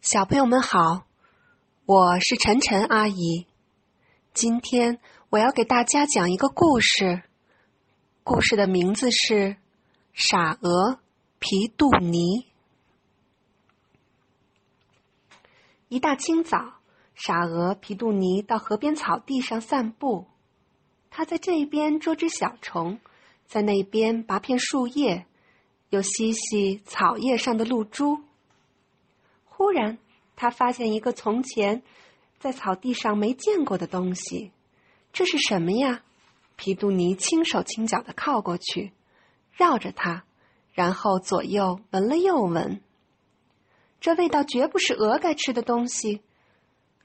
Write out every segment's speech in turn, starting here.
小朋友们好，我是晨晨阿姨。今天我要给大家讲一个故事，故事的名字是《傻鹅皮杜尼》。一大清早，傻鹅皮杜尼到河边草地上散步。他在这边捉只小虫，在那边拔片树叶，又吸吸草叶上的露珠。忽然，他发现一个从前在草地上没见过的东西，这是什么呀？皮杜尼轻手轻脚的靠过去，绕着它，然后左右闻了又闻。这味道绝不是鹅该吃的东西，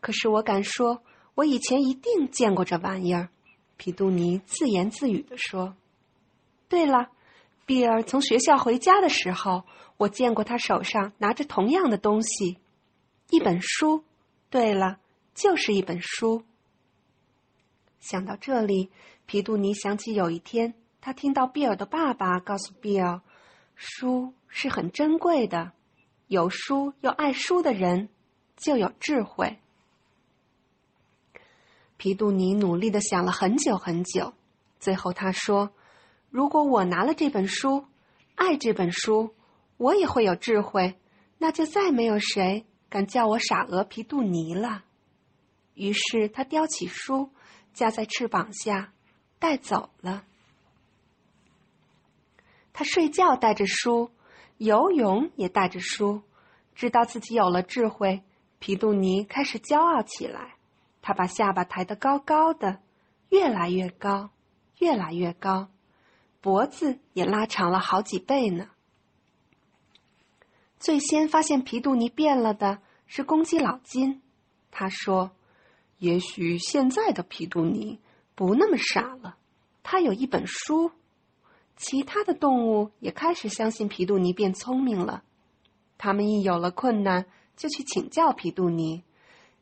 可是我敢说，我以前一定见过这玩意儿。皮杜尼自言自语的说：“对了，比尔从学校回家的时候。”我见过他手上拿着同样的东西，一本书。对了，就是一本书。想到这里，皮杜尼想起有一天，他听到比尔的爸爸告诉比尔，书是很珍贵的，有书又爱书的人就有智慧。皮杜尼努力的想了很久很久，最后他说：“如果我拿了这本书，爱这本书。”我也会有智慧，那就再没有谁敢叫我傻鹅皮杜尼了。于是他叼起书，架在翅膀下，带走了。他睡觉带着书，游泳也带着书。知道自己有了智慧，皮杜尼开始骄傲起来。他把下巴抬得高高的，越来越高，越来越高，脖子也拉长了好几倍呢。最先发现皮杜尼变了的是公鸡老金，他说：“也许现在的皮杜尼不那么傻了，他有一本书。”其他的动物也开始相信皮杜尼变聪明了，他们一有了困难就去请教皮杜尼，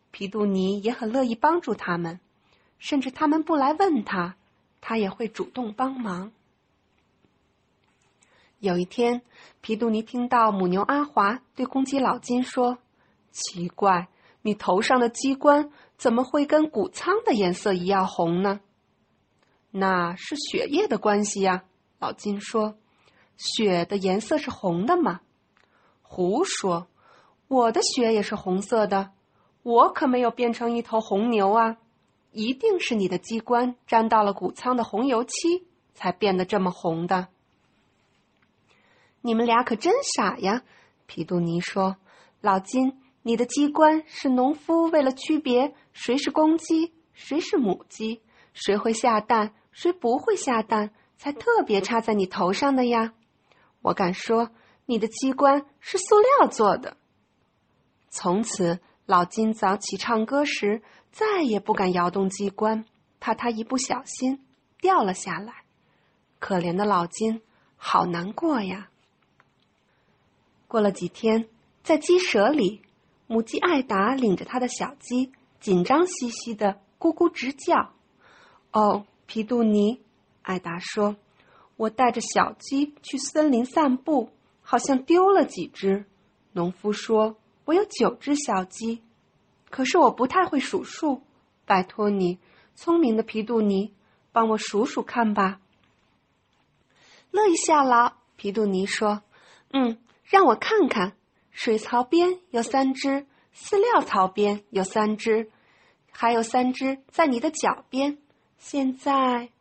皮杜尼也很乐意帮助他们，甚至他们不来问他，他也会主动帮忙。有一天，皮杜尼听到母牛阿华对公鸡老金说：“奇怪，你头上的鸡冠怎么会跟谷仓的颜色一样红呢？”“那是血液的关系呀。”老金说。“血的颜色是红的吗？”“胡说，我的血也是红色的，我可没有变成一头红牛啊！一定是你的鸡冠沾到了谷仓的红油漆，才变得这么红的。”你们俩可真傻呀！皮杜尼说：“老金，你的机关是农夫为了区别谁是公鸡，谁是母鸡，谁会下蛋，谁不会下蛋，才特别插在你头上的呀。我敢说，你的机关是塑料做的。”从此，老金早起唱歌时再也不敢摇动机关，怕他一不小心掉了下来。可怜的老金，好难过呀！过了几天，在鸡舍里，母鸡艾达领着它的小鸡，紧张兮兮的咕咕直叫。哦，皮杜尼，艾达说：“我带着小鸡去森林散步，好像丢了几只。”农夫说：“我有九只小鸡，可是我不太会数数。拜托你，聪明的皮杜尼，帮我数数看吧。”乐一下啦，皮杜尼说：“嗯。”让我看看，水槽边有三只，饲料槽边有三只，还有三只在你的脚边。现在，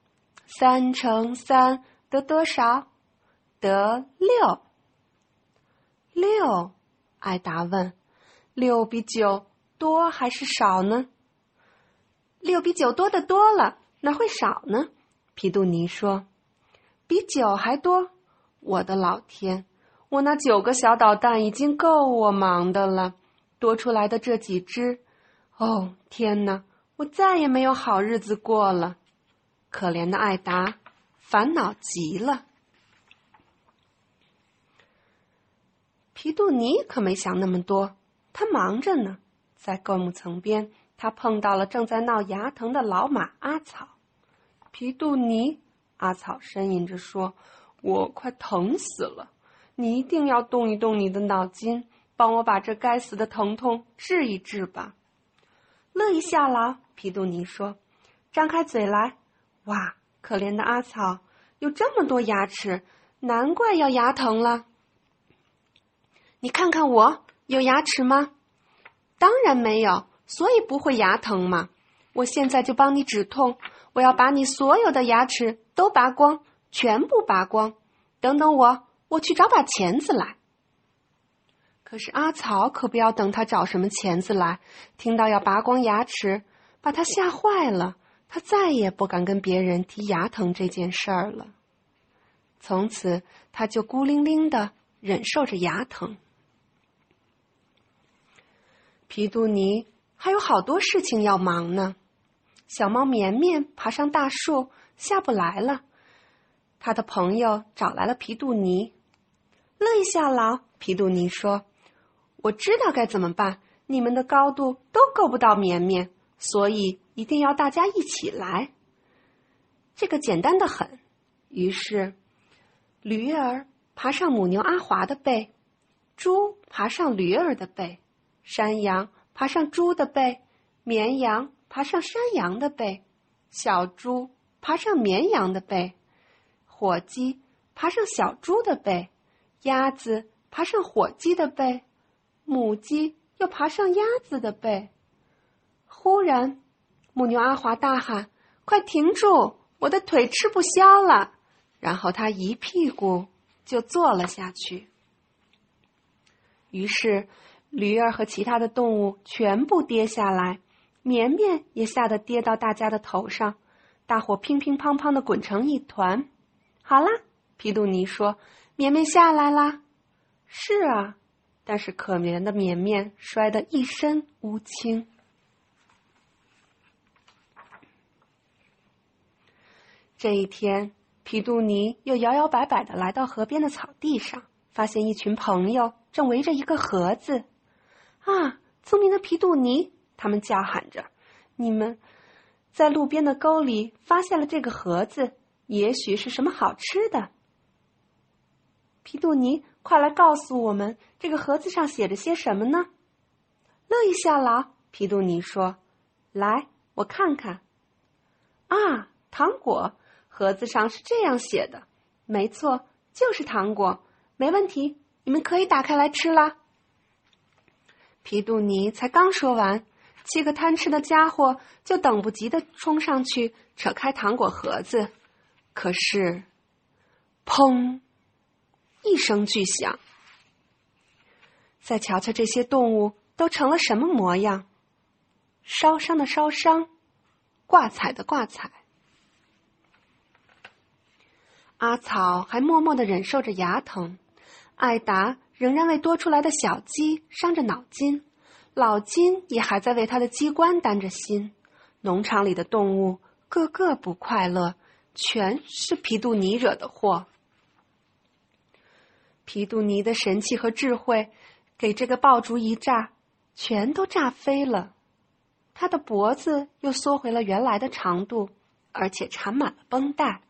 三乘三得多少？得六。六，艾达问：“六比九多还是少呢？”六比九多的多了，哪会少呢？皮杜尼说：“比九还多。”我的老天！我那九个小捣蛋已经够我忙的了，多出来的这几只，哦天哪！我再也没有好日子过了。可怜的艾达，烦恼极了。皮杜尼可没想那么多，他忙着呢。在灌木丛边，他碰到了正在闹牙疼的老马阿草。皮杜尼，阿草呻吟着说：“我快疼死了。”你一定要动一动你的脑筋，帮我把这该死的疼痛治一治吧。乐意下劳，皮杜尼说：“张开嘴来，哇，可怜的阿草，有这么多牙齿，难怪要牙疼了。你看看我，有牙齿吗？当然没有，所以不会牙疼嘛。我现在就帮你止痛，我要把你所有的牙齿都拔光，全部拔光。等等我，我去找把钳子来。”可是阿草可不要等他找什么钳子来，听到要拔光牙齿，把他吓坏了。他再也不敢跟别人提牙疼这件事儿了。从此，他就孤零零的忍受着牙疼。皮杜尼还有好多事情要忙呢。小猫绵绵爬上大树，下不来了。他的朋友找来了皮杜尼，乐意效劳。皮杜尼说。我知道该怎么办。你们的高度都够不到绵绵，所以一定要大家一起来。这个简单的很。于是，驴儿爬上母牛阿华的背，猪爬上驴儿的背，山羊爬上猪的背，绵羊爬上山羊的背，小猪爬上绵羊的背，火鸡爬上小猪的背，鸭子爬上火鸡的背。母鸡又爬上鸭子的背，忽然，母牛阿华大喊：“快停住！我的腿吃不消了！”然后他一屁股就坐了下去。于是，驴儿和其他的动物全部跌下来，绵绵也吓得跌到大家的头上，大伙乒乒乓乓的滚成一团。好啦，皮杜尼说：“绵绵下来啦。”是啊。但是可怜的绵绵摔得一身乌青。这一天，皮杜尼又摇摇摆摆的来到河边的草地上，发现一群朋友正围着一个盒子。啊，聪明的皮杜尼！他们叫喊着：“你们在路边的沟里发现了这个盒子，也许是什么好吃的。”皮杜尼。快来告诉我们，这个盒子上写着些什么呢？乐意效劳，皮杜尼说：“来，我看看。啊，糖果，盒子上是这样写的。没错，就是糖果，没问题。你们可以打开来吃啦。”皮杜尼才刚说完，七个贪吃的家伙就等不及的冲上去扯开糖果盒子，可是，砰！一声巨响，再瞧瞧这些动物都成了什么模样？烧伤的烧伤，挂彩的挂彩。阿草还默默的忍受着牙疼，艾达仍然为多出来的小鸡伤着脑筋，老金也还在为他的机关担着心。农场里的动物个个不快乐，全是皮杜尼惹的祸。皮杜尼的神气和智慧，给这个爆竹一炸，全都炸飞了。他的脖子又缩回了原来的长度，而且缠满了绷带。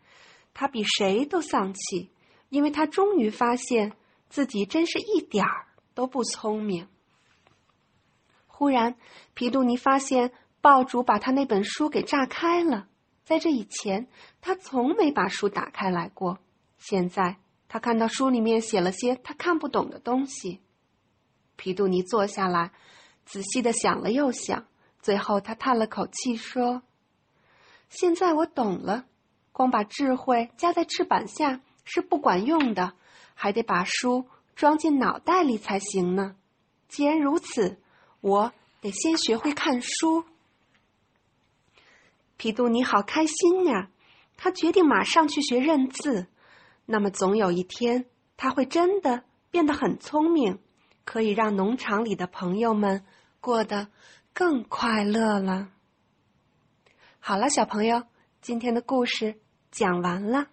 他比谁都丧气，因为他终于发现自己真是一点儿都不聪明。忽然，皮杜尼发现爆竹把他那本书给炸开了。在这以前，他从没把书打开来过。现在。他看到书里面写了些他看不懂的东西。皮杜尼坐下来，仔细的想了又想，最后他叹了口气说：“现在我懂了，光把智慧夹在翅膀下是不管用的，还得把书装进脑袋里才行呢。既然如此，我得先学会看书。”皮杜尼好开心呀！他决定马上去学认字。那么，总有一天，他会真的变得很聪明，可以让农场里的朋友们过得更快乐了。好了，小朋友，今天的故事讲完了。